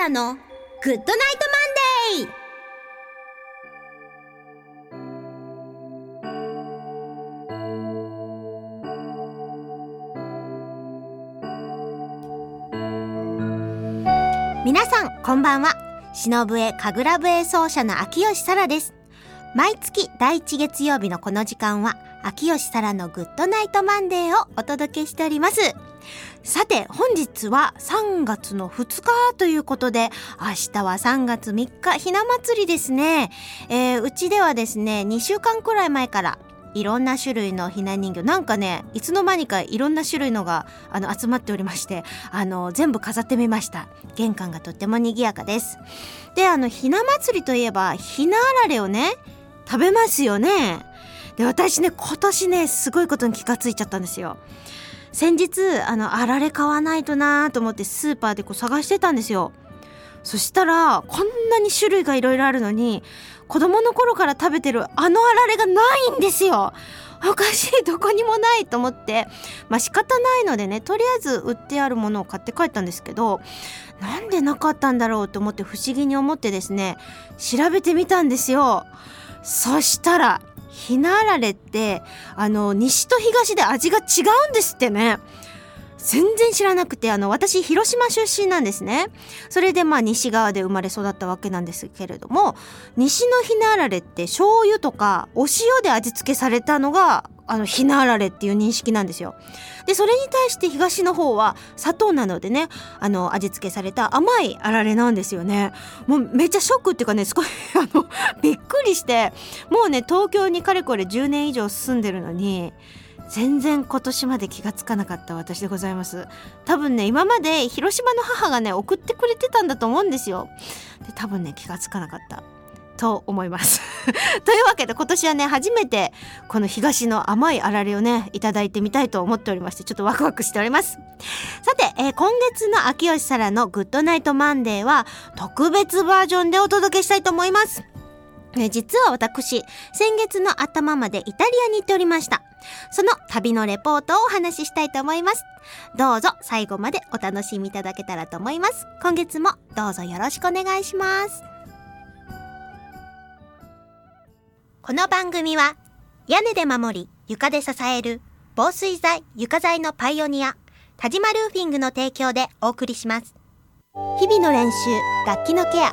ラの GOOD NIGHT MONDAY。皆さんこんばんは。篠笛神楽笛奏者の秋吉沙羅です。毎月第1月曜日のこの時間は秋吉沙羅の GOOD NIGHT MONDAY をお届けしております。さて本日は3月の2日ということで明日は3月3日ひな祭りですね、えー、うちではですね2週間くらい前からいろんな種類のひな人形なんかねいつの間にかいろんな種類のがあの集まっておりましてあの全部飾ってみました。玄関がとっても賑やかです。であのひな祭りといえばひなあられをね食べますよね。で私ね今年ねすごいことに気がついちゃったんですよ。先日あのあられ買わないとなと思ってスーパーでこう探してたんですよ。そしたらこんなに種類がいろいろあるのに子供の頃から食べてるあのあられがないんですよ。おかしいどこにもないと思って。まあ仕方ないのでねとりあえず売ってあるものを買って帰ったんですけどなんでなかったんだろうと思って不思議に思ってですね調べてみたんですよ。そしたらひなあられってあの西と東で味が違うんですってね。全然知らなくてあの私広島出身なんですね。それでまあ西側で生まれ育ったわけなんですけれども西のひなあられって醤油とかお塩で味付けされたのがあのひなあられっていう認識なんですよ。でそれに対して東の方は砂糖なのでねあの味付けされた甘いあられなんですよね。もうめっちゃショックっていうかねすごい あのびっくりしてもうね東京にかれこれ10年以上住んでるのに全然今年まで気がつかなかった私でございます。多分ね今まで広島の母がね送ってくれてたんだと思うんですよ。で多分ね気がつかなかった。と思います。というわけで今年はね初めてこの東の甘いあられをねいただいてみたいと思っておりましてちょっとワクワクしております。さて、えー、今月の秋吉沙羅の GOOD NIGHT MONDAY は特別バージョンでお届けしたいと思います。え実は私、先月の頭までイタリアに行っておりました。その旅のレポートをお話ししたいと思います。どうぞ最後までお楽しみいただけたらと思います。今月もどうぞよろしくお願いします。この番組は屋根で守り床で支える防水材床材のパイオニア田島ルーフィングの提供でお送りします。日々の練習、楽器のケア、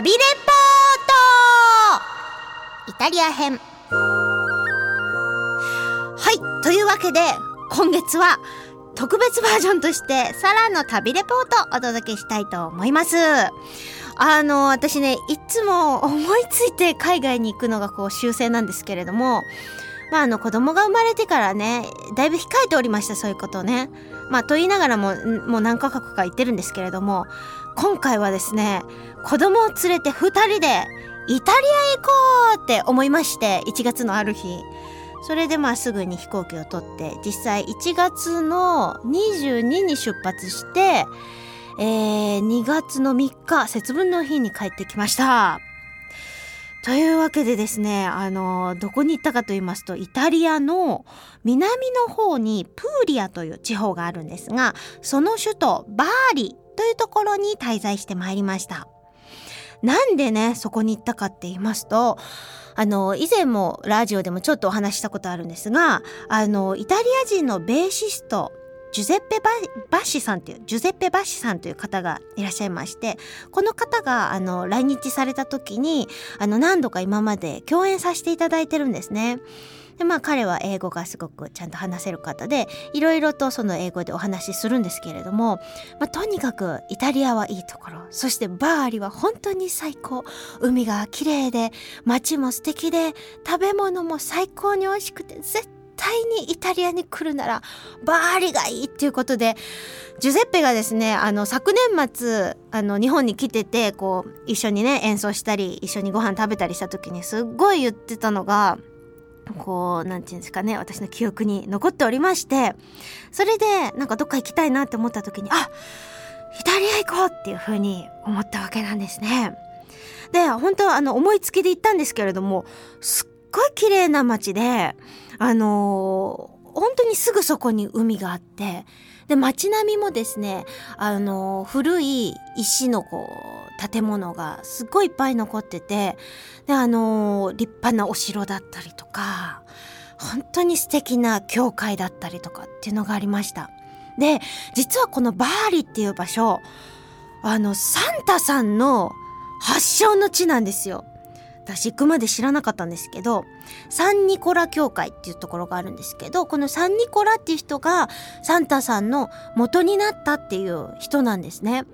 旅レポートイタリア編。はいというわけで今月は特別バージョンとしてサラの旅レポートをお届けしたいと思います。あの私ねいつも思いついて海外に行くのがこう習性なんですけれどもまああの子供が生まれてからねだいぶ控えておりましたそういうことをね。まあと言いながらももう何カ国か行ってるんですけれども今回はですね子供を連れて2人でイタリア行こうって思いまして1月のある日。それでまあすぐに飛行機を取って実際1月の22に出発して、えー、2月の3日節分の日に帰ってきました。というわけでですね、あの、どこに行ったかと言いますと、イタリアの南の方にプーリアという地方があるんですが、その首都バーリというところに滞在してまいりました。なんでね、そこに行ったかって言いますと、あの、以前もラジオでもちょっとお話したことあるんですが、あの、イタリア人のベーシスト、ジュゼッペバ・バッシさんっていう、ジュゼッペ・バッシさんという方がいらっしゃいまして、この方が、あの、来日された時に、あの、何度か今まで共演させていただいてるんですね。でまあ彼は英語がすごくちゃんと話せる方でいろいろとその英語でお話しするんですけれども、まあ、とにかくイタリアはいいところ。そしてバーリは本当に最高。海が綺麗で街も素敵で食べ物も最高に美味しくて絶対にイタリアに来るならバーリがいいっていうことでジュゼッペがですねあの昨年末あの日本に来ててこう一緒にね演奏したり一緒にご飯食べたりした時にすっごい言ってたのがこう何て言うんですかね私の記憶に残っておりましてそれでなんかどっか行きたいなって思った時にあイタリア行こうっていう風に思ったわけなんですね。で本当あの思いつきで行ったんですけれどもすっごい綺麗な街であのー、本当にすぐそこに海があってで街並みもですねあのー、古い石のこう建物がすっごいいっぱい残っててであのー、立派なお城だったりとか本当に素敵な教会だったりとかっていうのがありました。で実はこのバーリっていう場所あのサンタさんの発祥の地なんですよ。私行くまで知らなかったんですけどサンニコラ教会っていうところがあるんですけどこのサンニコラっていう人がサンタさんの元になったっていう人なんですね。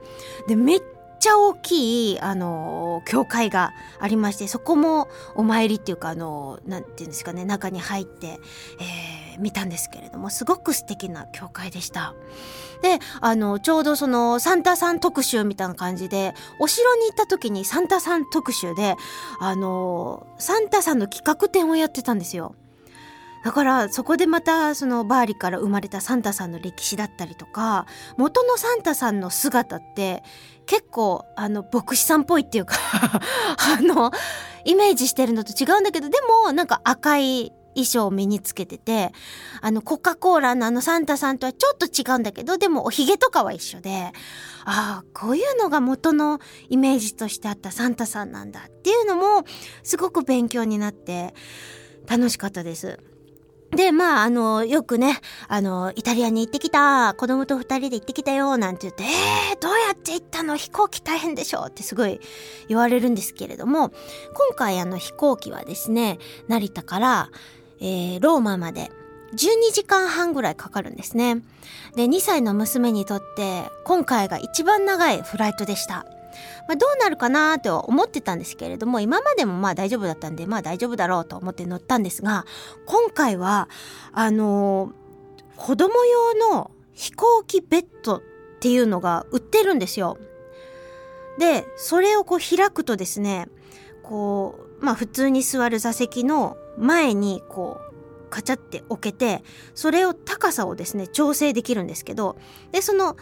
でめっちゃ大きい、あの教会がありましてそこもお参りっていうかあの何て言うんですかね中に入って、えー、見たんですけれどもすごく素敵な教会でした。であのちょうどそのサンタさん特集みたいな感じでお城に行った時にサンタさん特集であのサンタさんの企画展をやってたんですよ。だからそこでまたそのバーリから生まれたサンタさんの歴史だったりとか元のサンタさんの姿って結構あの牧師さんっぽいっていうか あのイメージしてるのと違うんだけどでもなんか赤い衣装を身につけててあのコカ・コーラのあのサンタさんとはちょっと違うんだけどでもおひげとかは一緒でああこういうのが元のイメージとしてあったサンタさんなんだっていうのもすごく勉強になって楽しかったです。で、まあ、あの、よくね、あの、イタリアに行ってきた、子供と二人で行ってきたよ、なんて言って、えー、どうやって行ったの？飛行機大変でしょ？ってすごい言われるんですけれども、今回あの飛行機はですね、成田から、えー、ローマまで12時間半ぐらいかかるんですね。で、2歳の娘にとって、今回が一番長いフライトでした。まあ、どうなるかなと思ってたんですけれども今までもまあ大丈夫だったんでまあ大丈夫だろうと思って乗ったんですが今回はあのー、子供用の飛行機ベッドっていうのが売ってるんですよ。でそれをこう開くとですねこうまあ普通に座る座席の前にこうカチャって置けてそれを高さをですね調整できるんですけどでその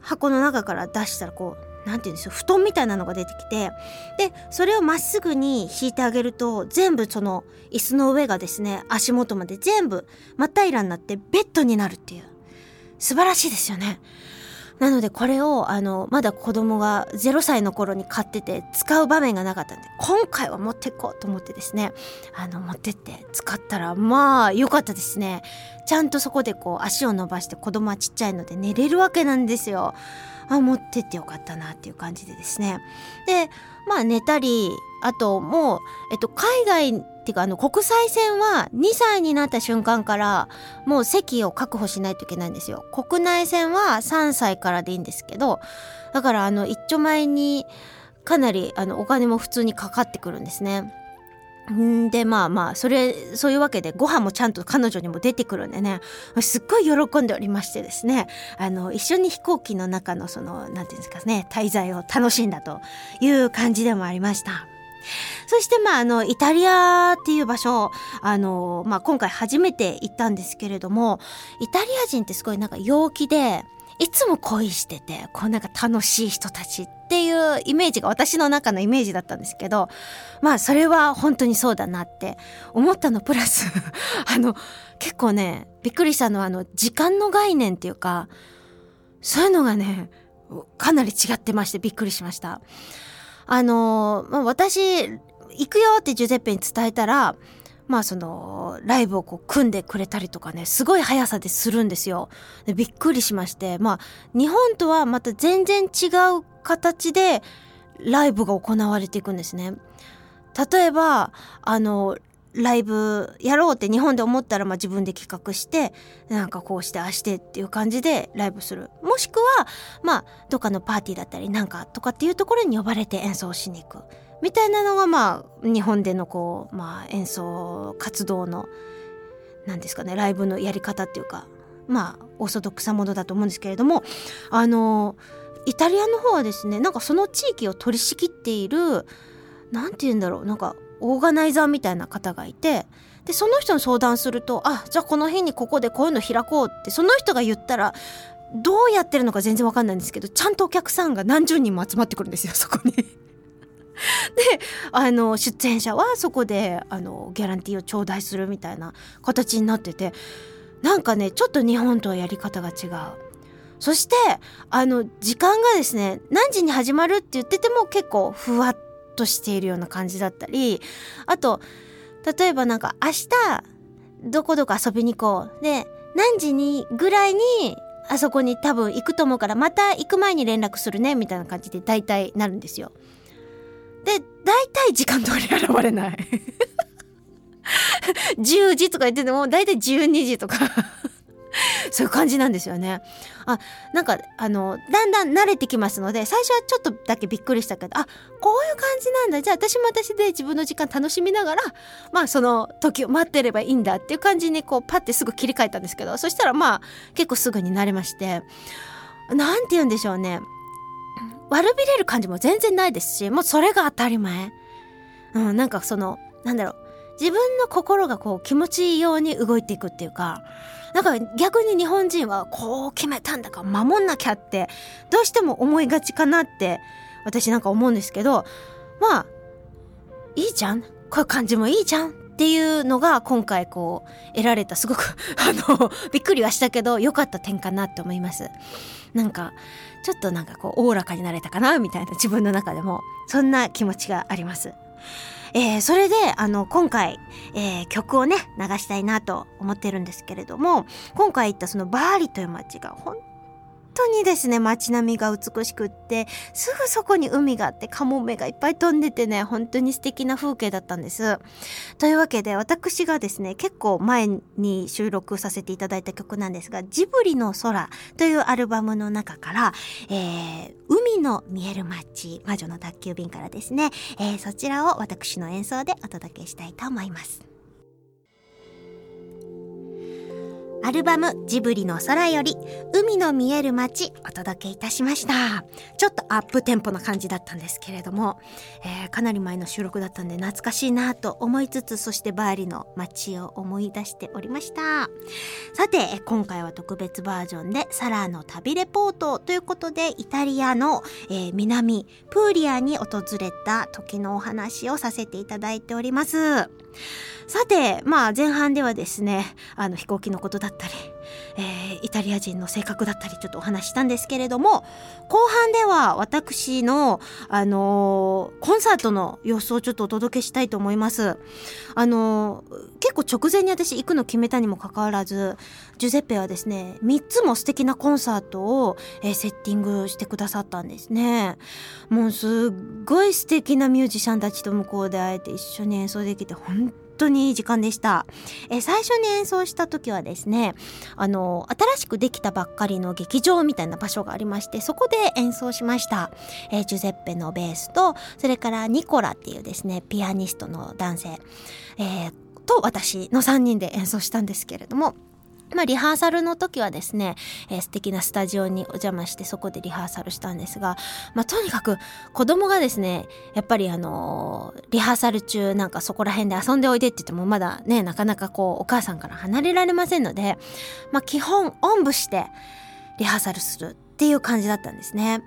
箱の中から出したらこうなんて言うんですよ布団みたいなのが出てきてでそれをまっすぐに引いてあげると全部その椅子の上がですね足元まで全部真っ平らになってベッドになるっていう。素晴らしいですよね。なのでこれをあのまだ子供が0歳の頃に買ってて使う場面がなかったんで今回は持っていこうと思ってですねあの持ってって使ったらまあ良かったですね。ちゃんとそこでこう足を伸ばして子供はちっちゃいので寝れるわけなんですよ。あ持ってってよかったなっていう感じでですね。でまあ寝たりあともう、えっと、海外っていうかあの国際線は2歳になった瞬間からもう席を確保しないといけないんですよ。国内線は3歳からでいいんですけどだからあの一丁前にかなりあのお金も普通にかかってくるんですね。ん。でまあまあそれそういうわけでご飯もちゃんと彼女にも出てくるんでね。すっごい喜んでおりましてですね。あの一緒に飛行機の中のその何て言うんですかね滞在を楽しんだという感じでもありました。そしてまああのイタリアっていう場所あの、まあ、今回初めて行ったんですけれどもイタリア人ってすごいなんか陽気でいつも恋してて、こうなんか楽しい人たちっていうイメージが私の中のイメージだったんですけど、まあそれは本当にそうだなって思ったのプラス あの、結構ね、びっくりしたのはあの、時間の概念っていうか、そういうのがね、かなり違ってましてびっくりしました。あの、まあ、私、行くよってジュゼッペに伝えたら、まあそのライブをこう組んでくれたりとかねすごい速さでするんですよ。でびっくりしましてまあ日本とはまた全然違う形でライブが行われていくんですね。例えばあのライブやろうって日本で思ったらまあ自分で企画してなんかこうしてああしてっていう感じでライブする。もしくはまあどっかのパーティーだったりなんかとかっていうところに呼ばれて演奏しに行く。みたいなのがまあ日本でのこう、まあ、演奏活動の何ですかねライブのやり方っていうかまあオーソドックスなものだと思うんですけれどもあのイタリアの方はですねなんかその地域を取り仕切っている何て言うんだろうなんかオーガナイザーみたいな方がいてでその人に相談するとあじゃあこの日にここでこういうの開こうってその人が言ったらどうやってるのか全然わかんないんですけどちゃんとお客さんが何十人も集まってくるんですよそこに。であの出演者はそこであのギャランティーを頂戴するみたいな形になっててなんかねちょっと日本とはやり方が違う。そしてあの時間がですね何時に始まるって言ってても結構ふわっとしているような感じだったりあと例えばなんか明日どこどこ遊びに行こうで何時にぐらいにあそこに多分行くと思うからまた行く前に連絡するねみたいな感じで大体なるんですよ。で大体時間通り現れない。10時とか言ってても大体12時とか。そういう感じなんですよね。あなんかあのだんだん慣れてきますので最初はちょっとだけびっくりしたけどあこういう感じなんだ。じゃあ私も私で自分の時間楽しみながらまあその時を待ってればいいんだっていう感じにこうパッてすぐ切り替えたんですけどそしたらまあ結構すぐに慣れまして。何て言うんでしょうね。悪びれる感じも全然ないですしもうそれが当たり前。うん、なんかそのなんだろう自分の心がこう気持ちいいように動いていくっていうかなんか逆に日本人はこう決めたんだから守んなきゃってどうしても思いがちかなって私なんか思うんですけどまあいいじゃんこういう感じもいいじゃんっていうのが今回こう得られたすごく あのびっくりはしたけど良かった点かなって思います。なんかちょっとなんかこうおおらかになれたかなみたいな自分の中でもそんな気持ちがあります。えー、それであの今回、えー、曲をね流したいなと思ってるんですけれども今回行ったそのバーリという街が本当にですね街並みが美しくってすぐそこに海があってカモメがいっぱい飛んでてね本当に素敵な風景だったんです。というわけで私がですね結構前に収録させていただいた曲なんですが「ジブリの空」というアルバムの中から「えー、海の見える街魔女の宅急便」からですね、えー、そちらを私の演奏でお届けしたいと思います。アルバムジブリの空より海の見える街お届けいたしました。ちょっとアップテンポな感じだったんですけれども、えー、かなり前の収録だったんで懐かしいなと思いつつ、そしてバーリの街を思い出しておりました。さて、今回は特別バージョンでサラーの旅レポートということでイタリアの、えー、南プーリアに訪れた時のお話をさせていただいております。さて、まあ前半ではですね、あの飛行機のことだったり、えー、イタリア人の性格だったりちょっとお話したんですけれども、後半では私の、あのー、コンサートの様子をちょっとお届けしたいと思います。あのー、結構直前に私行くの決めたにもかかわらず、ジュゼッペはですね、3つも素敵なコンサートを、えー、セッティングしてくださったんですね。もうすっごい素敵なミュージシャンたちと向こうで会えて一緒に演奏できて本当にいい時間でした。え最初に演奏した時はですね、あの、新しくできたばっかりの劇場みたいな場所がありまして、そこで演奏しました。え、ジュゼッペのベースと、それからニコラっていうですね、ピアニストの男性、えー、と私の3人で演奏したんですけれども、まあ、リハーサルの時はですね、えー、素敵なスタジオにお邪魔してそこでリハーサルしたんですが、まあ、とにかく子供がですね、やっぱりあのー、リハーサル中なんかそこら辺で遊んでおいでって言ってもまだね、なかなかこうお母さんから離れられませんので、まあ、基本おんぶしてリハーサルするっていう感じだったんですね。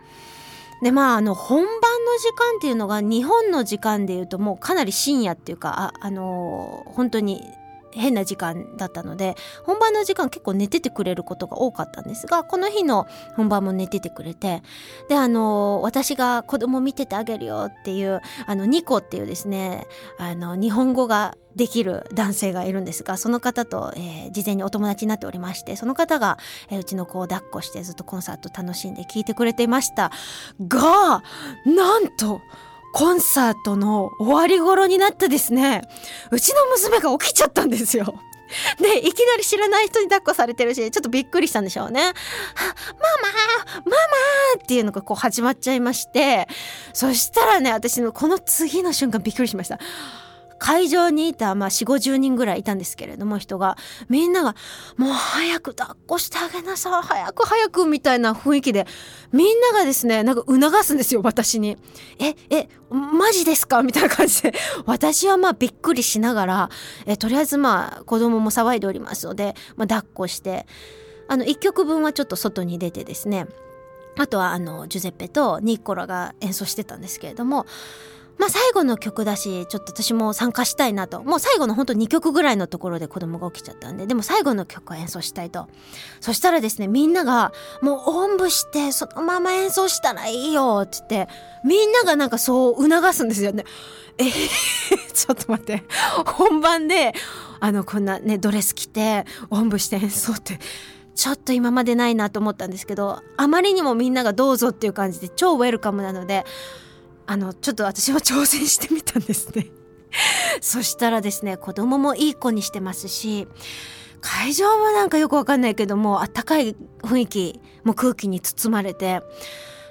でまああの本番の時間っていうのが日本の時間でいうともうかなり深夜っていうかあ、あのー、本当に変な時間だったので本番の時間結構寝ててくれることが多かったんですがこの日の本番も寝ててくれてであの私が子供見ててあげるよっていうあのニコっていうですねあの日本語ができる男性がいるんですがその方と、えー、事前にお友達になっておりましてその方が、えー、うちの子を抱っこしてずっとコンサート楽しんで聴いてくれていましたがなんとコンサートの終わり頃になってですね、うちの娘が起きちゃったんですよ。で、いきなり知らない人に抱っこされてるし、ちょっとびっくりしたんでしょうね。ママママっていうのがこう始まっちゃいまして、そしたらね、私のこの次の瞬間びっくりしました。会場にいた、まあ、4 5 0人ぐらいいたんですけれども人が。みんなが「もう早く抱っこしてあげなさい。早く早く」みたいな雰囲気で。みんながですねなんか促すんですよ私に。ええマジですか？みたいな感じで。私はまあびっくりしながらえとりあえずまあ子供も騒いでおりますので、まあ、抱っこして。あの1曲分はちょっと外に出てですね。あとはあのジュゼッペとニッコラが演奏してたんですけれどもまあ最後の曲だしちょっと私も参加したいなと。もう最後のほんと2曲ぐらいのところで子供が起きちゃったんで。でも最後の曲を演奏したいと。そしたらですねみんながもうおんぶしてそのまま演奏したらいいよって言って。みんながなんかそう促すんですよね。えー、ちょっと待って。本番であのこんなねドレス着ておんぶして演奏ってちょっと今までないなと思ったんですけどあまりにもみんながどうぞっていう感じで超ウェルカムなのであのちょっと私は挑戦してみたんですね そしたらですね子供もいい子にしてますし会場はなんかよくわかんないけどもあったかい雰囲気も空気に包まれて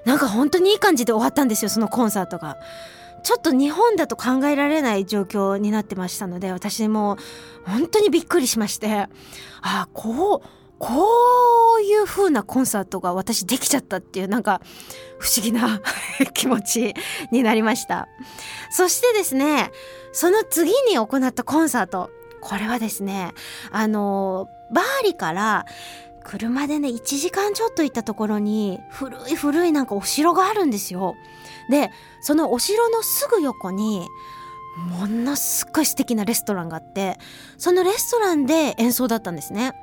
なんか本当にいい感じで終わったんですよそのコンサートが。ちょっと日本だと考えられない状況になってましたので私も本当にびっくりしましてああこうこういう風なコンサートが私できちゃったっていうなんか不思議な 気持ちになりました。そしてですねその次に行ったコンサートこれはですねあのバーリから車でね1時間ちょっと行ったところに古い古いなんかお城があるんですよ。でそのお城のすぐ横にものすっごい素敵なレストランがあってそのレストランで演奏だったんですね。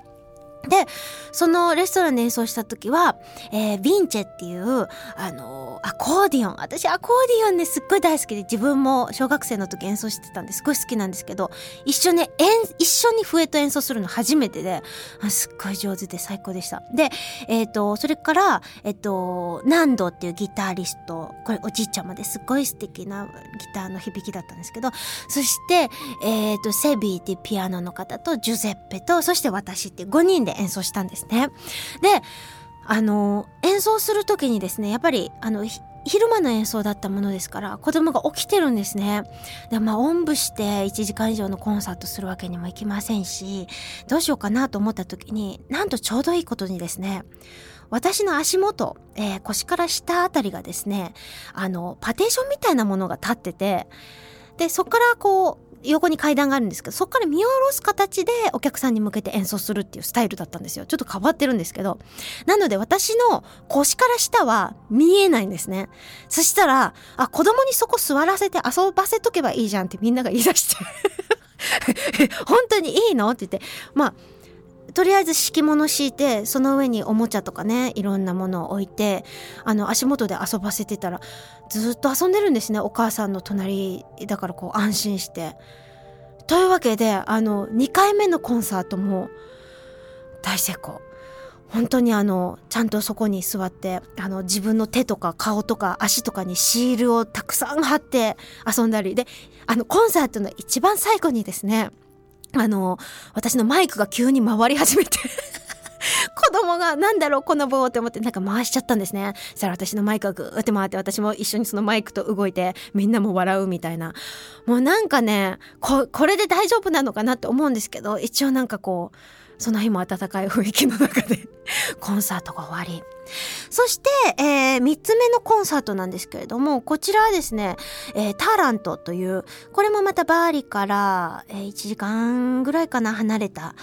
でそのレストランで演奏した時は、えー、ヴィンチェっていうあのコーディオン私アコーディオンねすっごい大好きで自分も小学生の時演奏してたんですごい好きなんですけど一緒に一緒に笛と演奏するの初めてですっごい上手で最高でしたでえっ、ー、とそれからえっ、ー、とナンドっていうギターリストこれおじいちゃまですっごい素敵なギターの響きだったんですけどそしてえっ、ー、とセビーっていうピアノの方とジュゼッペとそして私って5人で演奏したんですね。であの演奏する時にですねやっぱりあの昼間の演奏だったものですから子供が起きてるんですね。でまあおんぶして1時間以上のコンサートするわけにもいきませんしどうしようかなと思った時になんとちょうどいいことにですね私の足元、えー、腰から下あたりがですねあのパテーションみたいなものが立っててでそこからこう横に階段があるんですけどそこから見下ろす形でお客さんに向けて演奏するっていうスタイルだったんですよ。ちょっと変わってるんですけど。なので私の腰から下は見えないんですね。そしたらあ子供にそこ座らせて遊ばせとけばいいじゃんってみんなが言い出して。本当にいいの？って言って。まあとりあえず敷物敷いてその上におもちゃとかねいろんなものを置いてあの足元で遊ばせてたらずっと遊んでるんですねお母さんの隣だからこう安心して。というわけであの2回目のコンサートも大成功。本当にあのちゃんとそこに座ってあの自分の手とか顔とか足とかにシールをたくさん貼って遊んだりであのコンサートの一番最後にですねあの、私のマイクが急に回り始めて 子供が何だろうこの棒って思ってなんか回しちゃったんですね。そしたら私のマイクがぐーって回って私も一緒にそのマイクと動いてみんなも笑うみたいな。もうなんかね、こ、これで大丈夫なのかなって思うんですけど、一応なんかこう、その日も温かい雰囲気の中で コンサートが終わり。そして、えー、3つ目のコンサートなんですけれども、こちらはですね、えー、ターラントという、これもまたバーリから、えー、1時間ぐらいかな離れた、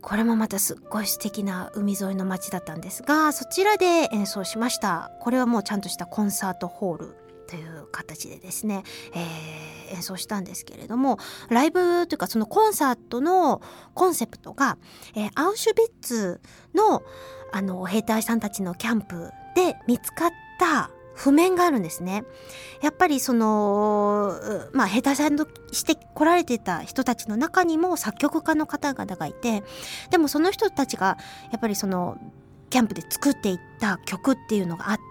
これもまたすっごい素敵な海沿いの街だったんですが、そちらで演奏しました。これはもうちゃんとしたコンサートホールという形でですね、えー、演奏したんですけれどもライブというかそのコンサートのコンセプトが、えー、アウシュビッツのあの兵隊さんたちのキャンプで見つかった譜面があるんですね。やっぱりその、まあ、兵隊さんとして来られてた人たちの中にも作曲家の方々がいて、でもその人たちが、やっぱりその、キャンプで作っていった曲っていうのがあって、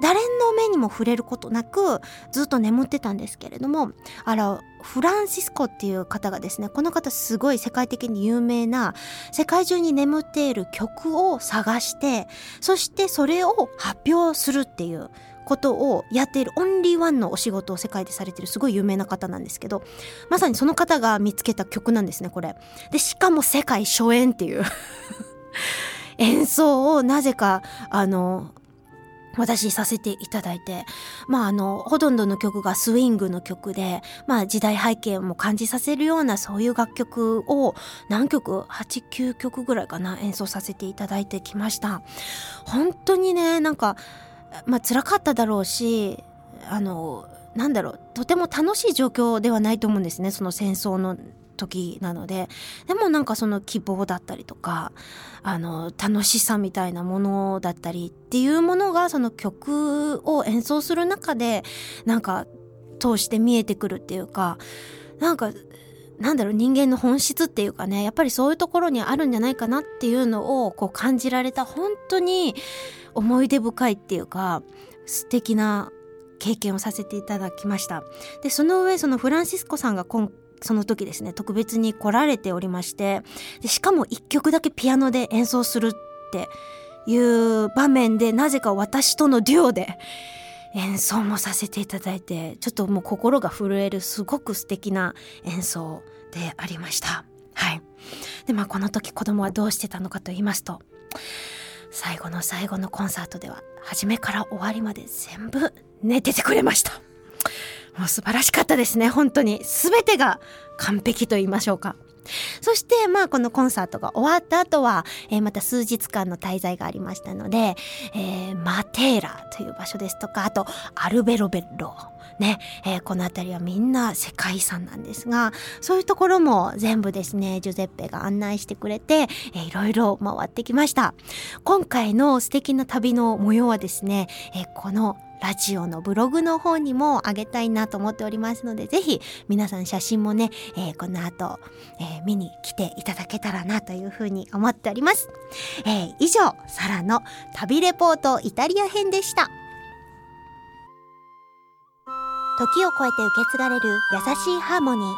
誰の目にも触れることなくずっと眠ってたんですけれどもあらフランシスコっていう方がですねこの方すごい世界的に有名な世界中に眠っている曲を探してそしてそれを発表するっていうことをやっているオンリーワンのお仕事を世界でされているすごい有名な方なんですけどまさにその方が見つけた曲なんですねこれ。でしかも世界初演っていう演奏をなぜかあの私させていただいてまああのほとんどの曲がスイングの曲でまあ時代背景も感じさせるようなそういう楽曲を何曲？89曲ぐらいかな演奏させていただいてきました。本当にねなんかまあ辛かっただろうしあのなんだろうとても楽しい状況ではないと思うんですねその戦争の時なのででもなんかその希望だったりとかあの楽しさみたいなものだったりっていうものがその曲を演奏する中でなんか通して見えてくるっていうかなんかなんだろう人間の本質っていうかねやっぱりそういうところにあるんじゃないかなっていうのをこう感じられた本当に思い出深いっていうか素敵な経験をさせていただきました。でその上そのフランシスコさんが今その時ですね特別に来られておりましてでしかも1曲だけピアノで演奏するっていう場面でなぜか私とのデュオで演奏もさせていただいてちょっともう心が震えるすごく素敵な演奏でありました。はい、でまあこの時子供はどうしてたのかと言いますと最後の最後のコンサートでは初めから終わりまで全部寝ててくれました。もう素晴らしかったですね。本当に。全てが完璧と言いましょうか。そしてまあこのコンサートが終わった後は、えー、また数日間の滞在がありましたので、えー、マテーラという場所ですとかあとアルベロベッロ。ね、えー、この辺りはみんな世界遺産なんですがそういうところも全部ですねジュゼッペが案内してくれて、えー、いろいろ回ってきました今回の素敵な旅の模様はですね、えー、このラジオのブログの方にもあげたいなと思っておりますので、ぜひ皆さん写真もね、えー、この後、えー、見に来ていただけたらなというふうに思っております。えー、以上、サラの旅レポートイタリア編でした。時を超えて受け継がれる優しいハーモニー。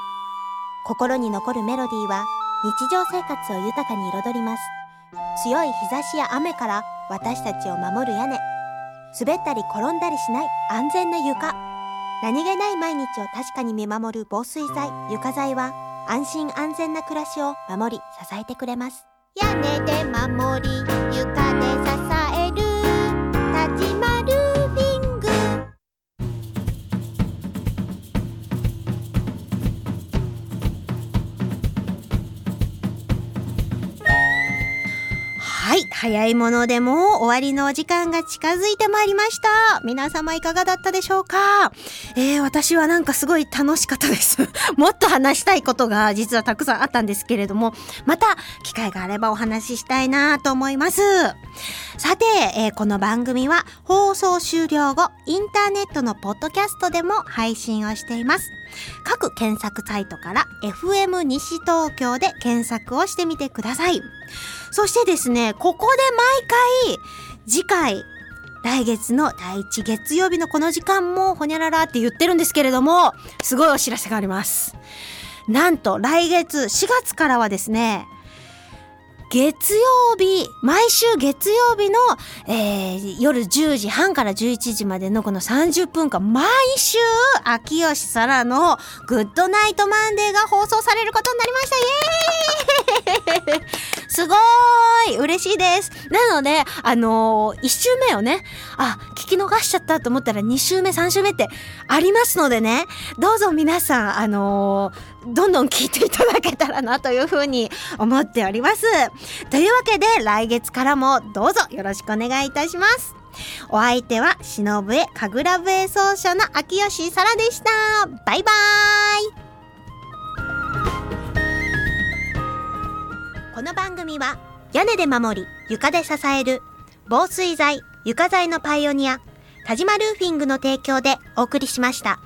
心に残るメロディーは日常生活を豊かに彩ります。強い日差しや雨から私たちを守る屋根。滑ったり転んだりしない安全な床何気ない毎日を確かに見守る防水剤床材は安心安全な暮らしを守り支えてくれます屋根で守り床で支える早いものでも終わりのお時間が近づいてまいりました。皆様いかがだったでしょうか？えー、私はなんかすごい楽しかったです。もっと話したいことが実はたくさんあったんですけれども、また機会があればお話ししたいなと思います。さて、えー、この番組は放送終了後、インターネットのポッドキャストでも配信をしています。各検索サイトから FM 西東京で検索をしてみてください。そしてですね、ここで毎回、次回、来月の第1月曜日のこの時間もほにゃららって言ってるんですけれども、すごいお知らせがあります。なんと来月4月からはですね、月曜日、毎週月曜日の、えー、夜10時半から11時までのこの30分間、毎週、秋吉沙羅の GOOD NIGHT MONDAY が放送されることになりました。イエーイ！すごーい嬉しいですなので、あのー、1週目をね、あ、聞き逃しちゃったと思ったら2週目、3週目ってありますのでね、どうぞ皆さん、あのーどんどん聞いていただけたらなというふうに思っております。というわけで来月からもどうぞよろしくお願いいたします。お相手は忍笛神楽笛奏者の秋吉沙羅でした。バイバーイこの番組は屋根で守り床で支える防水材床材のパイオニア田島ルーフィングの提供でお送りしました。